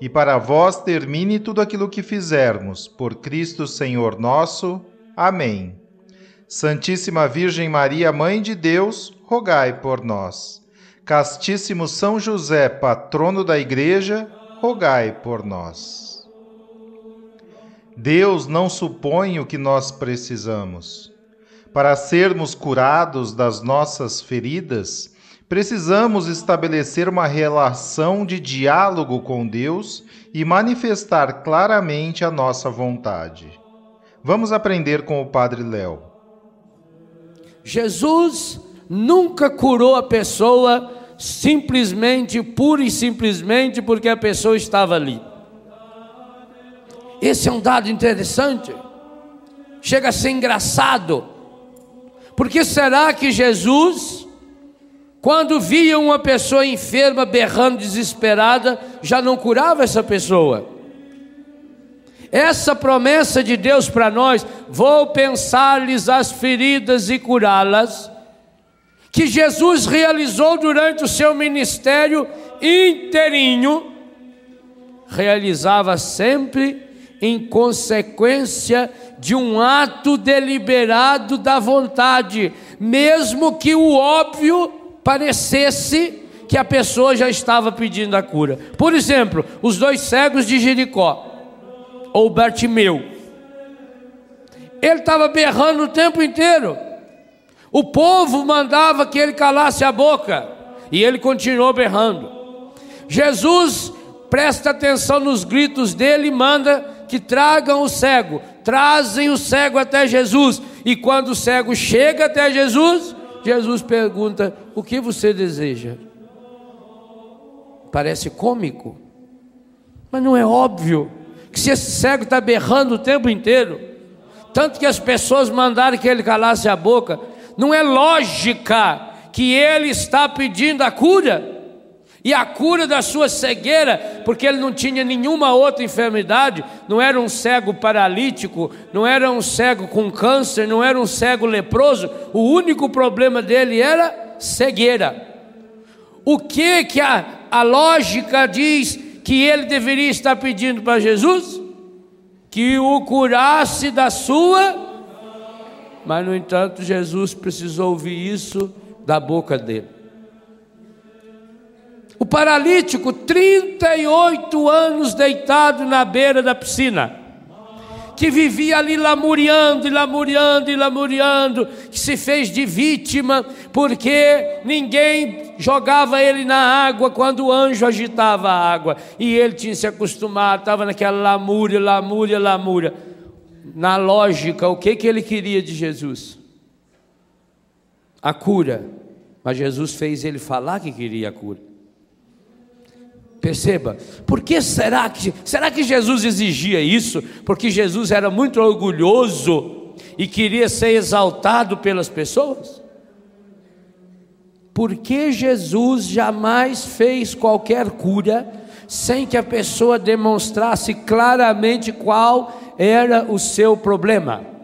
e para vós termine tudo aquilo que fizermos, por Cristo Senhor nosso. Amém. Santíssima Virgem Maria, Mãe de Deus, rogai por nós. Castíssimo São José, patrono da Igreja, rogai por nós. Deus não supõe o que nós precisamos. Para sermos curados das nossas feridas, precisamos estabelecer uma relação de diálogo com Deus e manifestar claramente a nossa vontade. Vamos aprender com o Padre Léo. Jesus nunca curou a pessoa simplesmente, pura e simplesmente porque a pessoa estava ali. Esse é um dado interessante. Chega a ser engraçado. Porque será que Jesus quando via uma pessoa enferma berrando desesperada, já não curava essa pessoa. Essa promessa de Deus para nós, vou pensar-lhes as feridas e curá-las, que Jesus realizou durante o seu ministério inteirinho, realizava sempre em consequência de um ato deliberado da vontade, mesmo que o óbvio parecesse que a pessoa já estava pedindo a cura. Por exemplo, os dois cegos de Jericó, ou Bartimeu. Ele estava berrando o tempo inteiro. O povo mandava que ele calasse a boca, e ele continuou berrando. Jesus presta atenção nos gritos dele e manda que tragam o cego, trazem o cego até Jesus, e quando o cego chega até Jesus, Jesus pergunta: O que você deseja? Parece cômico, mas não é óbvio que se esse cego está berrando o tempo inteiro, tanto que as pessoas mandaram que ele calasse a boca, não é lógica que ele está pedindo a cura e a cura da sua cegueira, porque ele não tinha nenhuma outra enfermidade, não era um cego paralítico, não era um cego com câncer, não era um cego leproso, o único problema dele era cegueira. O que que a, a lógica diz que ele deveria estar pedindo para Jesus? Que o curasse da sua, mas no entanto Jesus precisou ouvir isso da boca dele. O paralítico, 38 anos deitado na beira da piscina, que vivia ali lamuriando e lamuriando e lamuriando, que se fez de vítima, porque ninguém jogava ele na água quando o anjo agitava a água, e ele tinha se acostumado, estava naquela lamúria, lamúria, lamúria. Na lógica, o que, que ele queria de Jesus? A cura. Mas Jesus fez ele falar que queria a cura. Perceba, por que será que será que Jesus exigia isso? Porque Jesus era muito orgulhoso e queria ser exaltado pelas pessoas? Por que Jesus jamais fez qualquer cura sem que a pessoa demonstrasse claramente qual era o seu problema?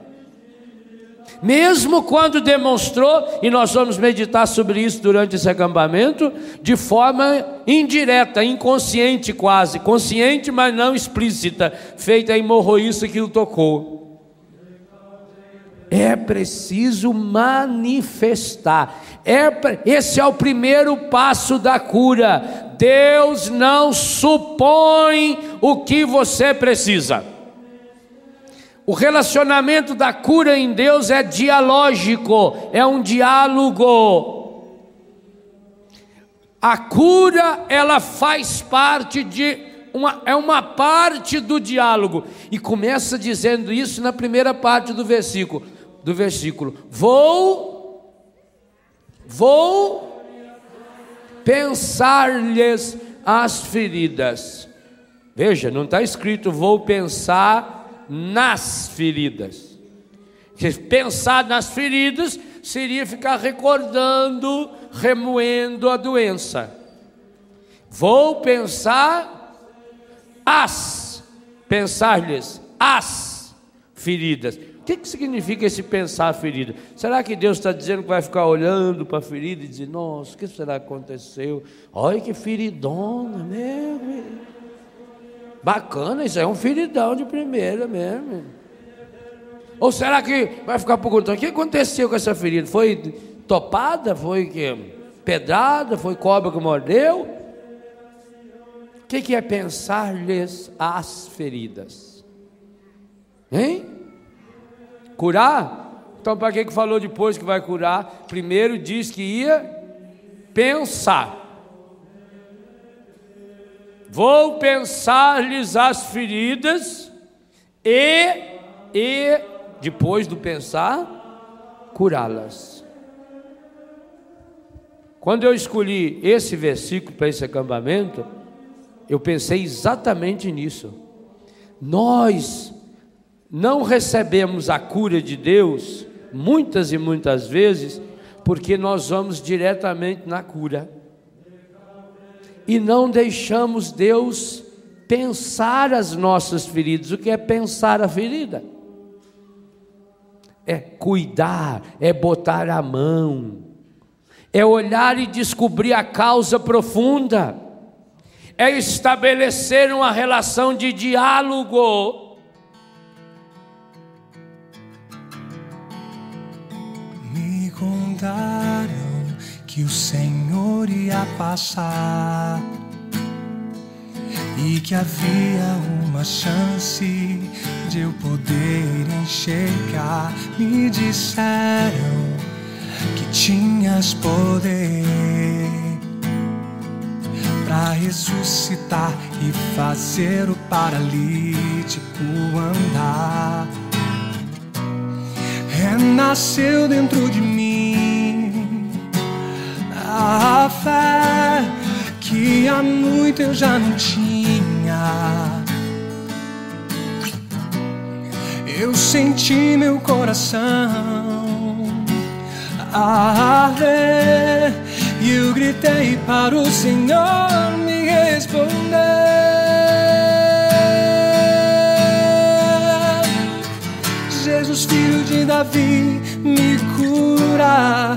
Mesmo quando demonstrou, e nós vamos meditar sobre isso durante esse acampamento, de forma indireta, inconsciente quase, consciente, mas não explícita, feita a hemorroíça que o tocou. É preciso manifestar. É, esse é o primeiro passo da cura. Deus não supõe o que você precisa. O relacionamento da cura em Deus é dialógico, é um diálogo. A cura, ela faz parte de uma, é uma parte do diálogo. E começa dizendo isso na primeira parte do versículo. Do versículo. Vou, vou pensar-lhes as feridas. Veja, não está escrito vou pensar nas feridas. Pensar nas feridas seria ficar recordando, remoendo a doença. Vou pensar as, pensar-lhes as feridas. O que, que significa esse pensar ferida? Será que Deus está dizendo que vai ficar olhando para a ferida e dizer, nossa, o que será que aconteceu? Olha que feridona mesmo. Bacana, isso é um feridão de primeira mesmo. Ou será que vai ficar perguntando: o que aconteceu com essa ferida? Foi topada? Foi que? Pedrada? Foi cobra que mordeu? O que, que é pensar-lhes as feridas? Hein? Curar? Então, para que, que falou depois que vai curar? Primeiro diz que ia pensar. Vou pensar-lhes as feridas e, e depois do pensar, curá-las. Quando eu escolhi esse versículo para esse acampamento, eu pensei exatamente nisso. Nós não recebemos a cura de Deus, muitas e muitas vezes, porque nós vamos diretamente na cura e não deixamos Deus pensar as nossas feridas. O que é pensar a ferida? É cuidar, é botar a mão, é olhar e descobrir a causa profunda, é estabelecer uma relação de diálogo. Me contaram que o Senhor ia passar e que havia uma chance de eu poder enxergar. Me disseram que tinhas poder para ressuscitar e fazer o paralítico andar. Renasceu dentro de mim a fé que há muito eu já não tinha. Eu senti meu coração arder e eu gritei para o Senhor me responder. Jesus, filho de Davi, me cura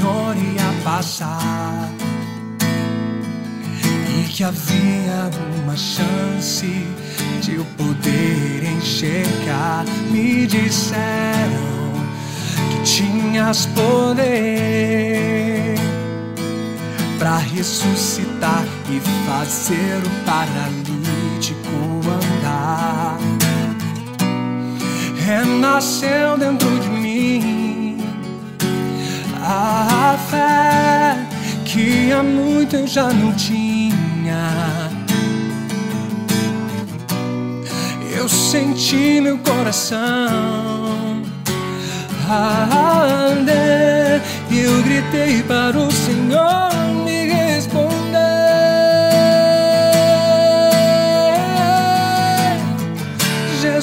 Senhor ia passar e que havia uma chance de eu poder enxergar. Me disseram que tinhas poder para ressuscitar e fazer o paralítico andar. Renasceu dentro de mim a fé que há muito eu já não tinha. Eu senti meu coração arder e eu gritei para o Senhor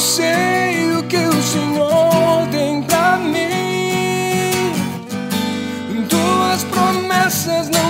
Sei o que o Senhor tem pra mim. Tuas promessas não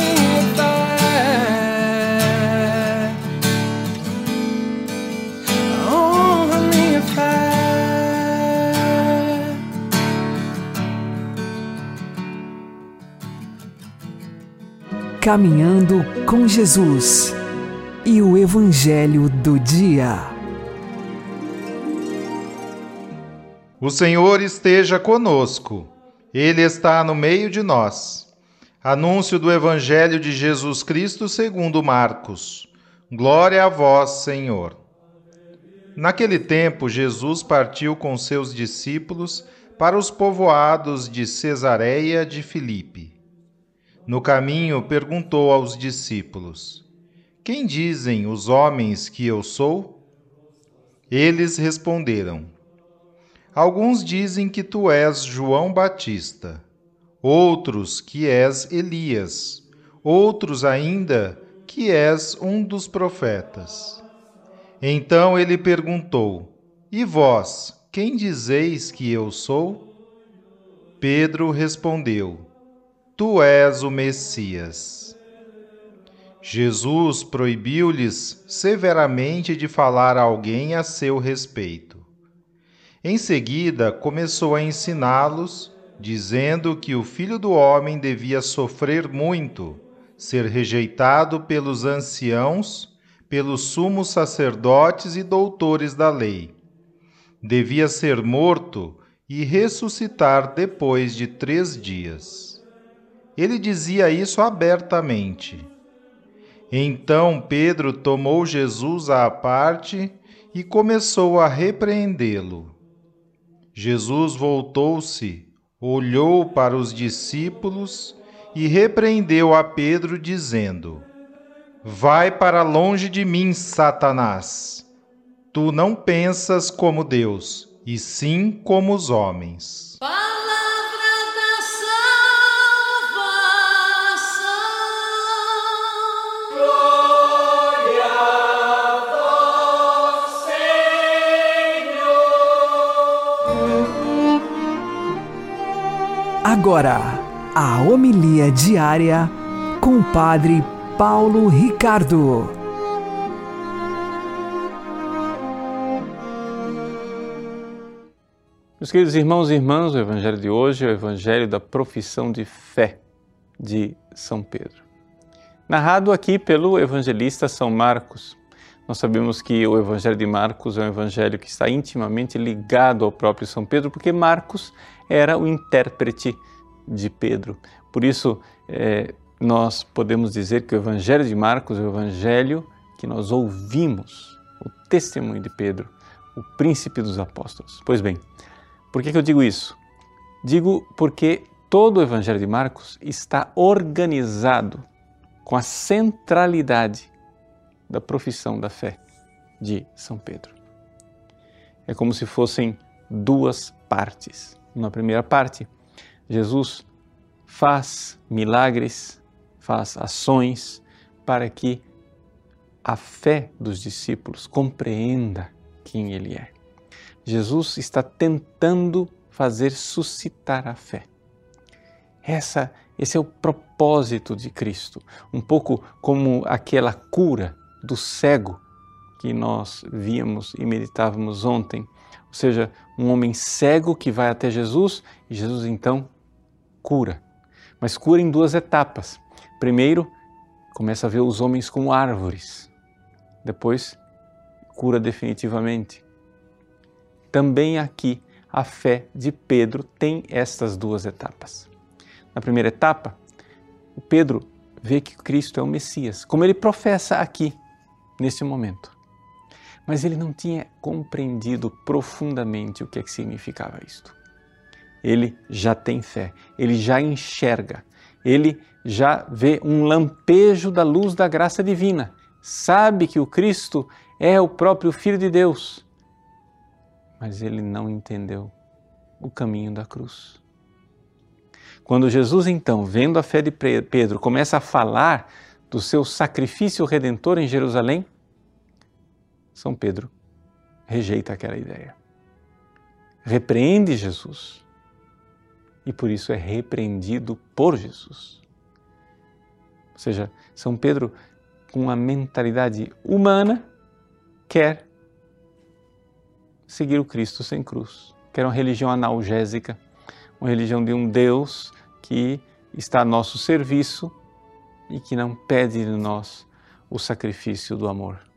Caminhando com Jesus e o Evangelho do Dia. O Senhor esteja conosco, Ele está no meio de nós. Anúncio do Evangelho de Jesus Cristo segundo Marcos. Glória a vós, Senhor. Naquele tempo, Jesus partiu com seus discípulos para os povoados de Cesareia de Filipe. No caminho, perguntou aos discípulos: Quem dizem os homens que eu sou? Eles responderam: Alguns dizem que tu és João Batista, outros que és Elias, outros ainda que és um dos profetas. Então ele perguntou: E vós, quem dizeis que eu sou? Pedro respondeu: Tu és o Messias. Jesus proibiu-lhes severamente de falar a alguém a seu respeito. Em seguida, começou a ensiná-los, dizendo que o Filho do Homem devia sofrer muito, ser rejeitado pelos anciãos, pelos sumos sacerdotes e doutores da lei. Devia ser morto e ressuscitar depois de três dias. Ele dizia isso abertamente. Então Pedro tomou Jesus à parte e começou a repreendê-lo. Jesus voltou-se, olhou para os discípulos e repreendeu a Pedro, dizendo: Vai para longe de mim, Satanás. Tu não pensas como Deus, e sim como os homens. Agora, a homilia diária com o Padre Paulo Ricardo. Meus queridos irmãos e irmãs, o Evangelho de hoje é o Evangelho da profissão de fé de São Pedro. Narrado aqui pelo evangelista São Marcos. Nós sabemos que o Evangelho de Marcos é um evangelho que está intimamente ligado ao próprio São Pedro, porque Marcos era o intérprete de Pedro. Por isso, eh, nós podemos dizer que o Evangelho de Marcos é o evangelho que nós ouvimos, o testemunho de Pedro, o príncipe dos apóstolos. Pois bem, por que, que eu digo isso? Digo porque todo o Evangelho de Marcos está organizado com a centralidade da profissão da fé de São Pedro. É como se fossem duas partes. Na primeira parte, Jesus faz milagres, faz ações para que a fé dos discípulos compreenda quem Ele é. Jesus está tentando fazer suscitar a fé. Essa, esse é o propósito de Cristo, um pouco como aquela cura do cego que nós víamos e meditávamos ontem. Ou seja, um homem cego que vai até Jesus e Jesus então cura. Mas cura em duas etapas. Primeiro, começa a ver os homens como árvores. Depois, cura definitivamente. Também aqui, a fé de Pedro tem estas duas etapas. Na primeira etapa, o Pedro vê que Cristo é o Messias, como ele professa aqui, nesse momento. Mas ele não tinha compreendido profundamente o que, é que significava isto. Ele já tem fé, ele já enxerga, ele já vê um lampejo da luz da graça divina, sabe que o Cristo é o próprio Filho de Deus, mas ele não entendeu o caminho da cruz. Quando Jesus, então, vendo a fé de Pedro, começa a falar do seu sacrifício redentor em Jerusalém, São Pedro rejeita aquela ideia. Repreende Jesus e por isso é repreendido por Jesus. Ou seja, São Pedro, com uma mentalidade humana, quer seguir o Cristo sem cruz, quer uma religião analgésica, uma religião de um Deus que está a nosso serviço e que não pede de nós o sacrifício do amor.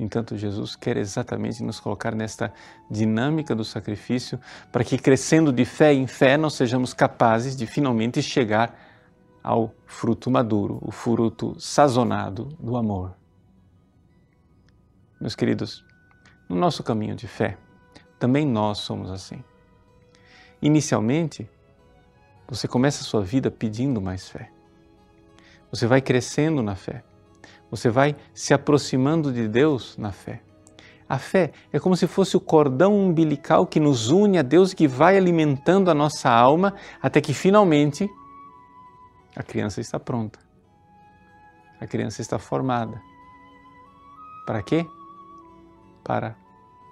No entanto, Jesus quer exatamente nos colocar nesta dinâmica do sacrifício para que, crescendo de fé em fé, nós sejamos capazes de finalmente chegar ao fruto maduro, o fruto sazonado do amor. Meus queridos, no nosso caminho de fé, também nós somos assim. Inicialmente, você começa a sua vida pedindo mais fé. Você vai crescendo na fé. Você vai se aproximando de Deus na fé. A fé é como se fosse o cordão umbilical que nos une a Deus e que vai alimentando a nossa alma até que finalmente a criança está pronta. A criança está formada. Para quê? Para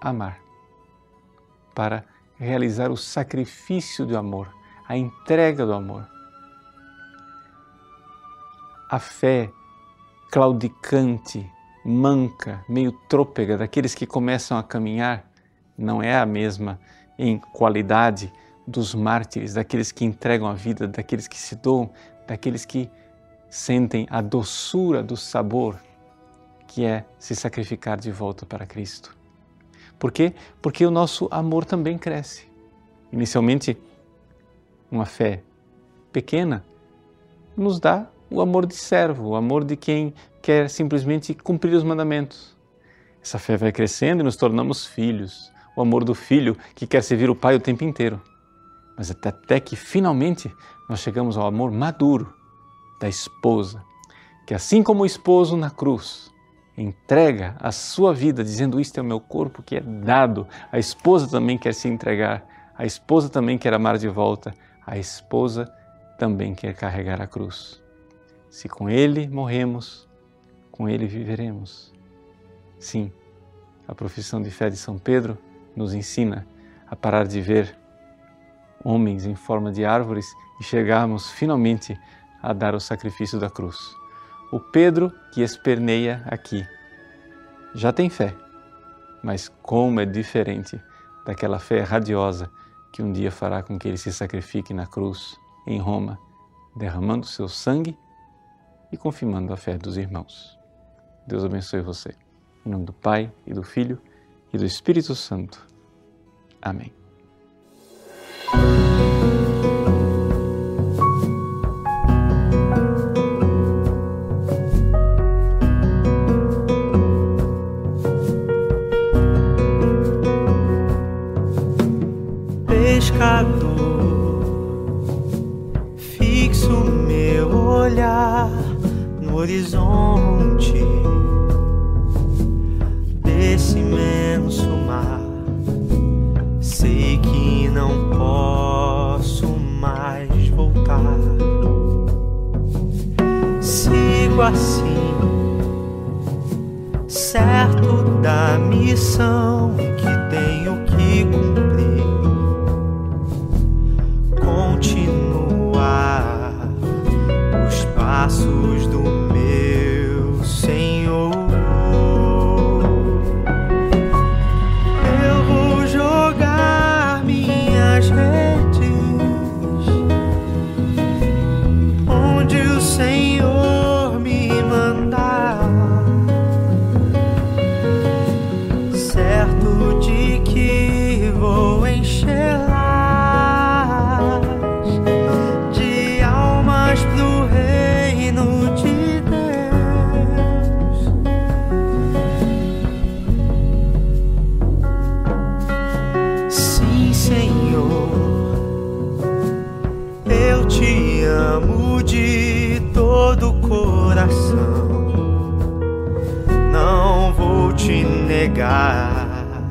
amar. Para realizar o sacrifício do amor, a entrega do amor. A fé claudicante, manca, meio trôpega daqueles que começam a caminhar não é a mesma em qualidade dos mártires, daqueles que entregam a vida, daqueles que se doam, daqueles que sentem a doçura do sabor que é se sacrificar de volta para Cristo. Por quê? Porque o nosso amor também cresce. Inicialmente, uma fé pequena nos dá o amor de servo, o amor de quem quer simplesmente cumprir os mandamentos. Essa fé vai crescendo e nos tornamos filhos, o amor do filho que quer servir o pai o tempo inteiro. Mas até, até que finalmente nós chegamos ao amor maduro da esposa, que assim como o esposo na cruz entrega a sua vida, dizendo: Isto é o meu corpo que é dado. A esposa também quer se entregar, a esposa também quer amar de volta, a esposa também quer carregar a cruz. Se com ele morremos, com ele viveremos. Sim, a profissão de fé de São Pedro nos ensina a parar de ver homens em forma de árvores e chegarmos finalmente a dar o sacrifício da cruz. O Pedro que esperneia aqui já tem fé, mas como é diferente daquela fé radiosa que um dia fará com que ele se sacrifique na cruz em Roma, derramando seu sangue e confirmando a fé dos irmãos. Deus abençoe você. Em nome do Pai e do Filho e do Espírito Santo. Amém. Amo de todo coração. Não vou te negar,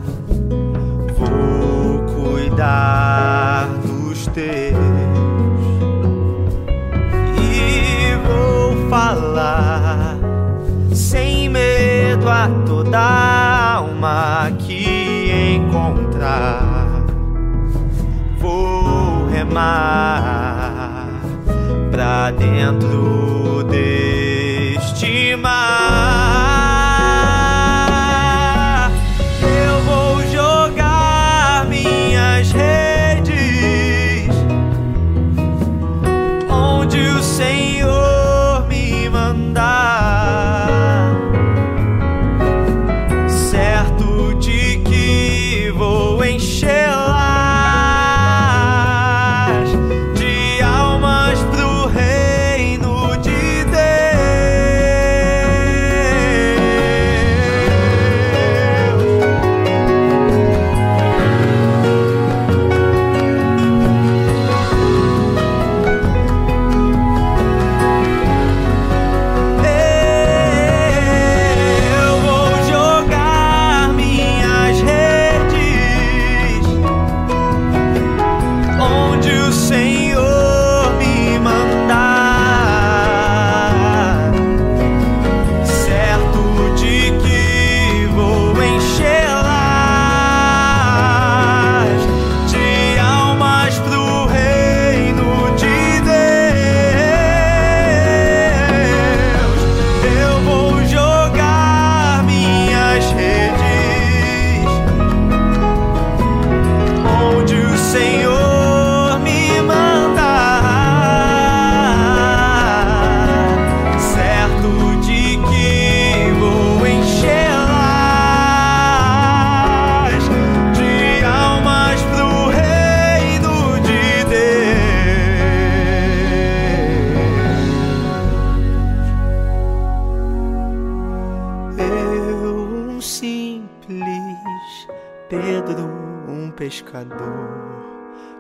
vou cuidar dos teus e vou falar sem medo a toda alma que encontrar. Vou remar pra dentro deste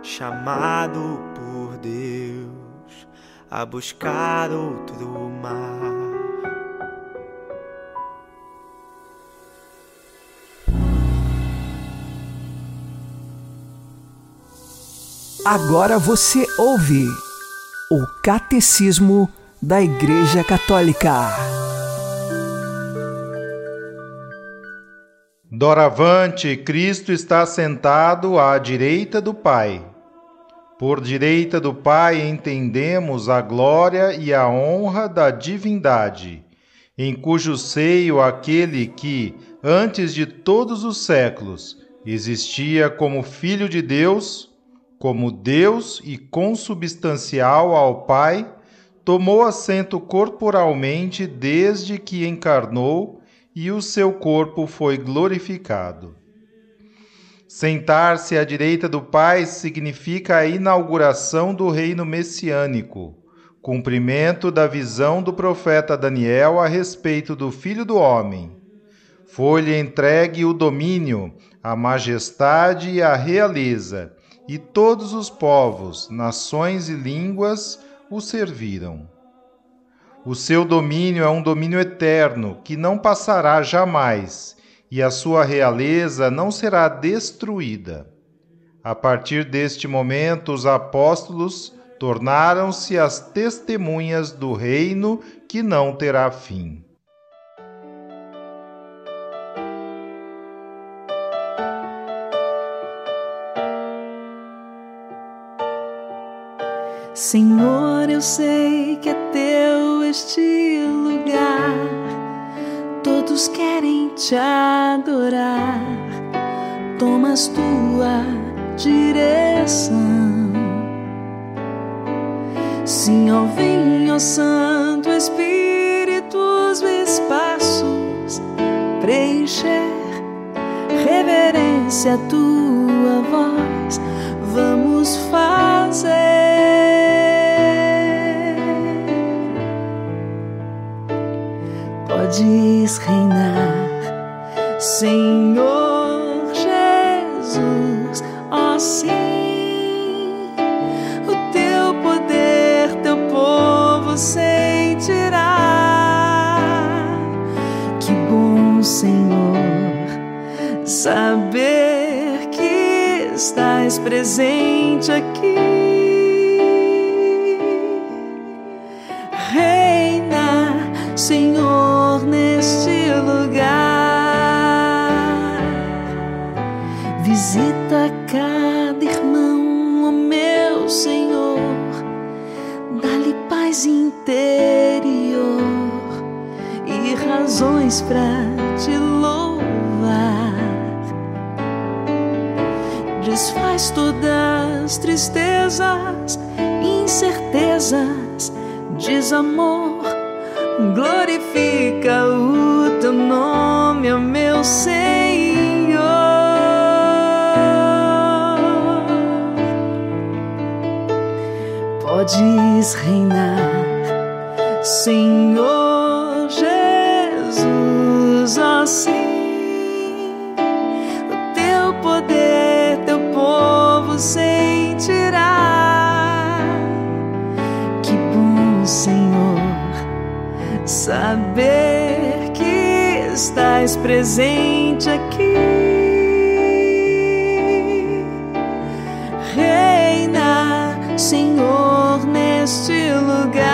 chamado por Deus a buscar outro mar. Agora você ouve o Catecismo da Igreja Católica. Doravante, Cristo está sentado à direita do Pai. Por direita do Pai entendemos a glória e a honra da divindade, em cujo seio aquele que, antes de todos os séculos, existia como Filho de Deus, como Deus e consubstancial ao Pai, tomou assento corporalmente desde que encarnou e o seu corpo foi glorificado. Sentar-se à direita do Pai significa a inauguração do reino messiânico, cumprimento da visão do profeta Daniel a respeito do Filho do Homem. Foi-lhe entregue o domínio, a majestade e a realeza, e todos os povos, nações e línguas o serviram. O seu domínio é um domínio eterno que não passará jamais, e a sua realeza não será destruída. A partir deste momento, os apóstolos tornaram-se as testemunhas do reino que não terá fim. Senhor, eu sei que é teu este lugar. Todos querem te adorar. Tomas tua direção. Sim, ó, vem, ó Santo Espírito, os espaços preencher. Reverência à tua voz, vamos fazer. podes reinar, Senhor Jesus, ó oh, sim, o teu poder, teu povo sentirá. Que bom, Senhor, saber que estás presente aqui. Para te louvar. Desfaz todas as tristezas, incertezas, desamor. Glorifica o teu nome, ó meu Senhor. Podes reinar, Senhor saber que estás presente aqui. Reina, Senhor, neste lugar.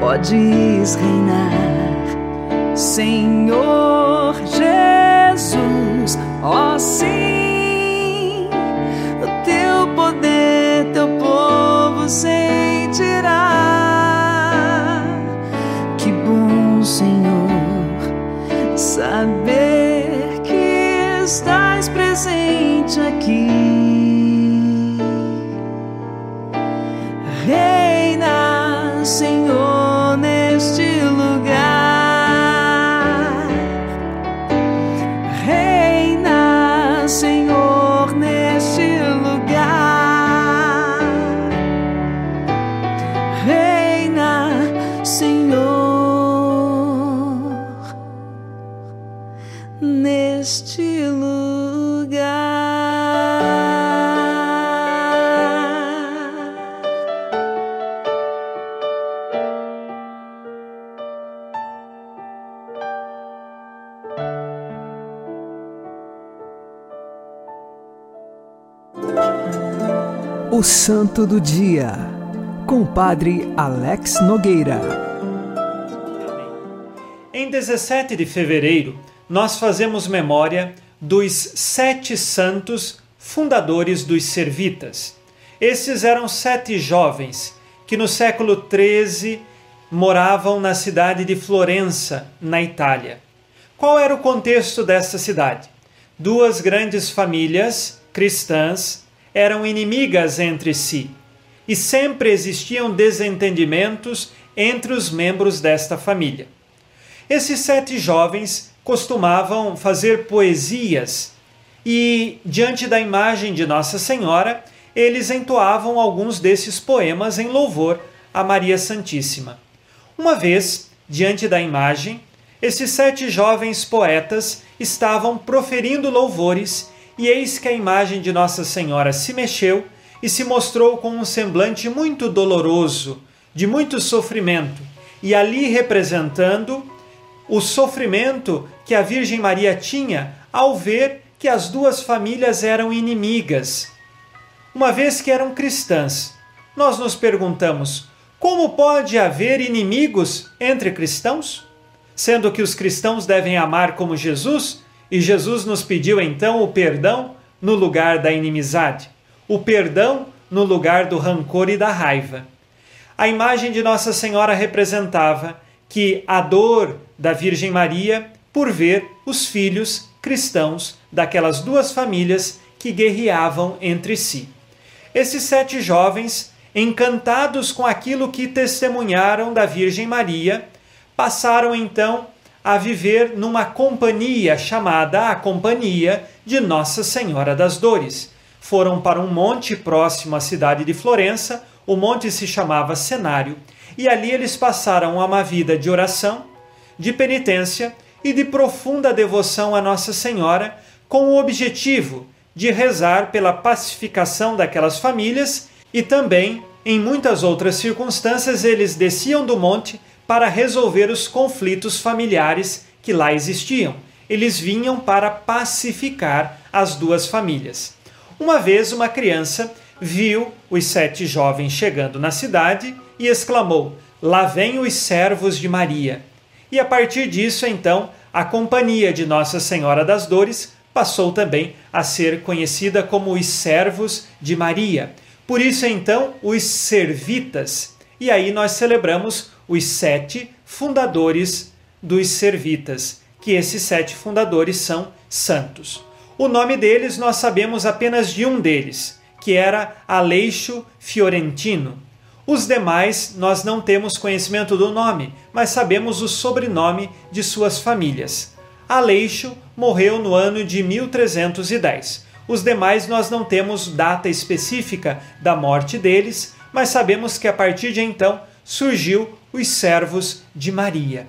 Podes reinar, Senhor Jesus, ó sim, o teu poder, teu povo sentirá. O Santo do Dia, com o Padre Alex Nogueira. Em 17 de fevereiro, nós fazemos memória dos sete santos fundadores dos Servitas. Esses eram sete jovens que no século XIII moravam na cidade de Florença, na Itália. Qual era o contexto dessa cidade? Duas grandes famílias cristãs eram inimigas entre si e sempre existiam desentendimentos entre os membros desta família. Esses sete jovens costumavam fazer poesias e, diante da imagem de Nossa Senhora, eles entoavam alguns desses poemas em louvor a Maria Santíssima. Uma vez, diante da imagem, esses sete jovens poetas estavam proferindo louvores e eis que a imagem de Nossa Senhora se mexeu e se mostrou com um semblante muito doloroso, de muito sofrimento, e ali representando o sofrimento que a Virgem Maria tinha ao ver que as duas famílias eram inimigas. Uma vez que eram cristãs, nós nos perguntamos: como pode haver inimigos entre cristãos? Sendo que os cristãos devem amar como Jesus, e Jesus nos pediu então o perdão no lugar da inimizade, o perdão no lugar do rancor e da raiva. A imagem de Nossa Senhora representava que a dor da Virgem Maria por ver os filhos cristãos daquelas duas famílias que guerreavam entre si. Esses sete jovens, encantados com aquilo que testemunharam da Virgem Maria, passaram então a viver numa companhia chamada a Companhia de Nossa Senhora das Dores. Foram para um monte próximo à cidade de Florença, o monte se chamava Cenário, e ali eles passaram uma vida de oração, de penitência e de profunda devoção a Nossa Senhora, com o objetivo de rezar pela pacificação daquelas famílias e também, em muitas outras circunstâncias, eles desciam do monte para resolver os conflitos familiares que lá existiam. eles vinham para pacificar as duas famílias. Uma vez, uma criança viu os sete jovens chegando na cidade e exclamou: Lá vem os servos de Maria. E a partir disso, então, a companhia de Nossa Senhora das Dores passou também a ser conhecida como os servos de Maria. Por isso, então, os servitas. E aí nós celebramos os sete fundadores dos servitas, que esses sete fundadores são santos. O nome deles nós sabemos apenas de um deles, que era Aleixo Fiorentino. Os demais nós não temos conhecimento do nome, mas sabemos o sobrenome de suas famílias. Aleixo morreu no ano de 1310. Os demais nós não temos data específica da morte deles, mas sabemos que a partir de então surgiu os servos de Maria.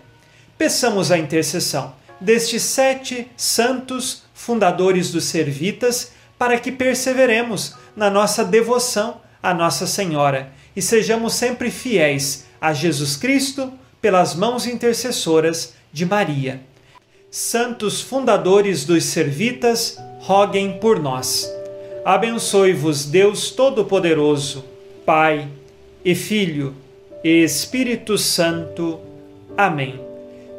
Peçamos a intercessão destes sete santos fundadores dos servitas para que perseveremos na nossa devoção à Nossa Senhora e sejamos sempre fiéis a Jesus Cristo pelas mãos intercessoras de Maria. Santos fundadores dos servitas, roguem por nós. Abençoe-vos Deus Todo-Poderoso, Pai e Filho Espírito Santo. Amém.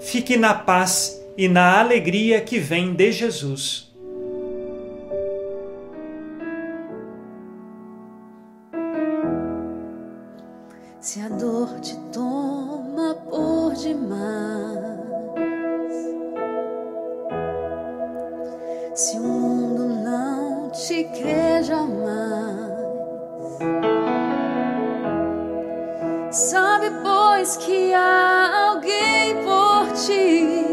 Fique na paz e na alegria que vem de Jesus. Se a dor te que há alguém por ti,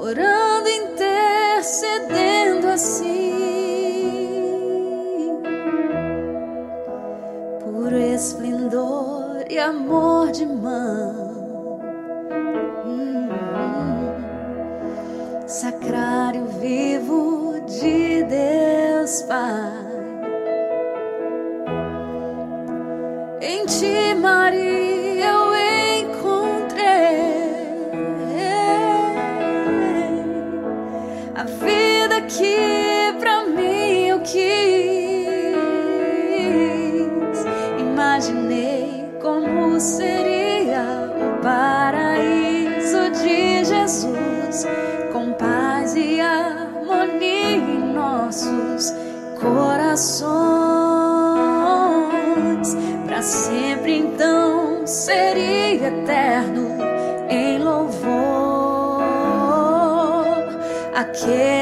orando, intercedendo assim. puro esplendor e amor de mão. Sacrário vivo de Deus Pai. Ti, Maria, eu encontrei a vida que pra mim eu quis. Imaginei como seria o paraíso de Jesus, com paz e harmonia em nossos corações. Seria eterno em louvor. Aquele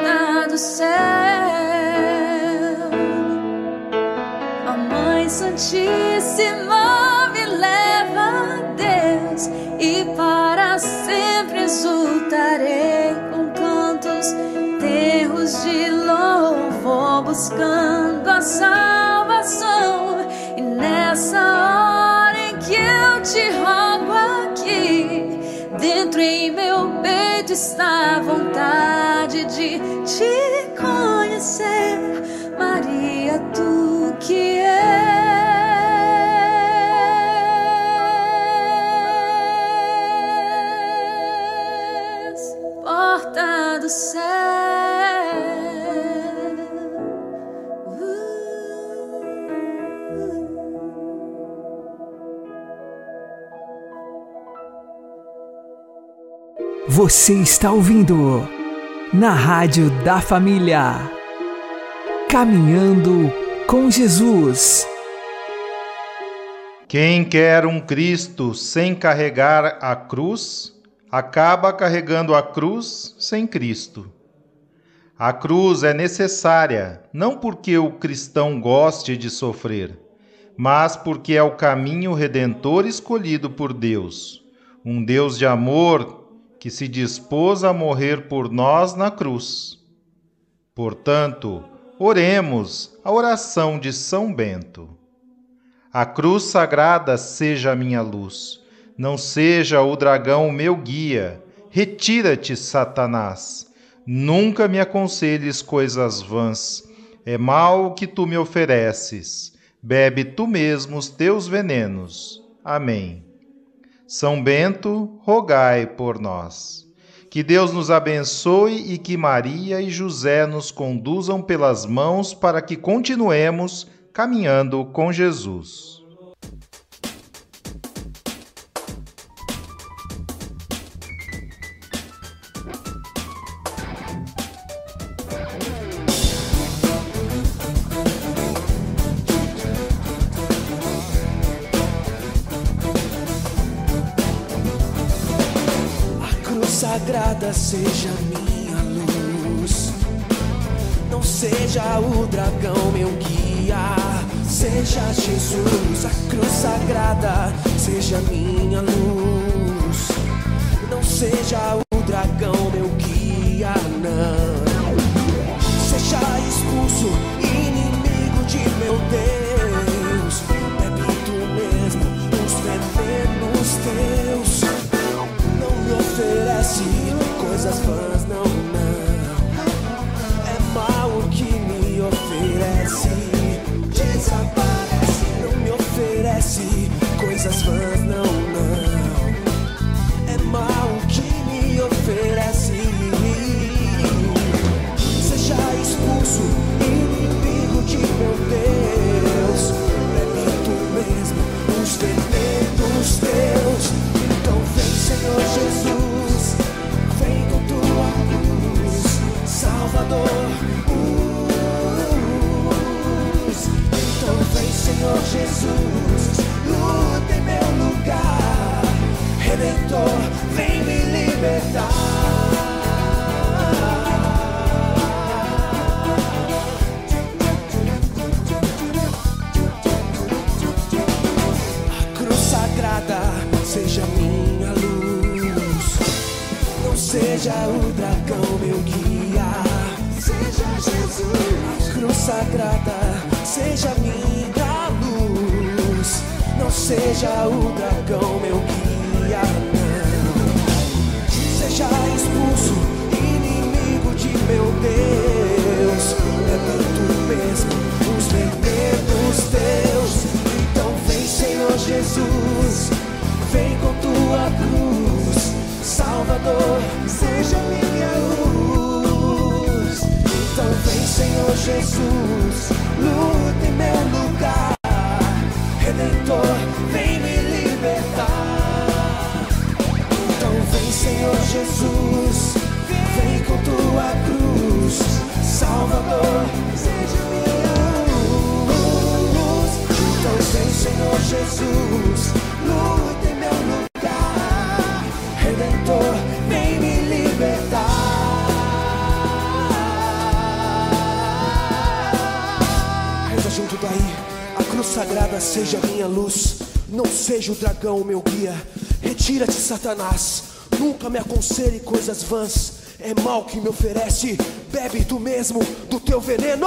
porta do céu. A Mãe Santíssima me leva a Deus e para sempre exultarei com cantos, terros de louvor, buscando a salvação. E nessa hora em que eu te rogo dentro em meu peito está a vontade de te conhecer, Maria, tu que és porta do céu. Você está ouvindo na Rádio da Família. Caminhando com Jesus. Quem quer um Cristo sem carregar a cruz, acaba carregando a cruz sem Cristo. A cruz é necessária, não porque o cristão goste de sofrer, mas porque é o caminho redentor escolhido por Deus, um Deus de amor que se dispôs a morrer por nós na cruz. Portanto, oremos a oração de São Bento. A cruz sagrada seja a minha luz, não seja o dragão o meu guia. Retira-te, Satanás. Nunca me aconselhes coisas vãs. É mal o que tu me ofereces. Bebe tu mesmo os teus venenos. Amém. São Bento, rogai por nós. Que Deus nos abençoe e que Maria e José nos conduzam pelas mãos para que continuemos caminhando com Jesus. Seja minha luz. Não seja o dragão meu guia, não. Jesus, luta em meu lugar. Redentor, vem me libertar. Seja minha luz, não seja o dragão meu guia. Seja Jesus, a cruz sagrada seja minha seja o dragão meu guia. Não. Seja expulso, inimigo de meu Deus, é tu mesmo os venenos teus. Então vem, Senhor Jesus, vem com tua cruz, Salvador, seja minha luz. Então vem, Senhor Jesus, luta em meu lugar, daí, a cruz sagrada seja minha luz, não seja o dragão meu guia. Retira-te, Satanás, nunca me aconselhe coisas vãs. É mal que me oferece, bebe tu mesmo do teu veneno.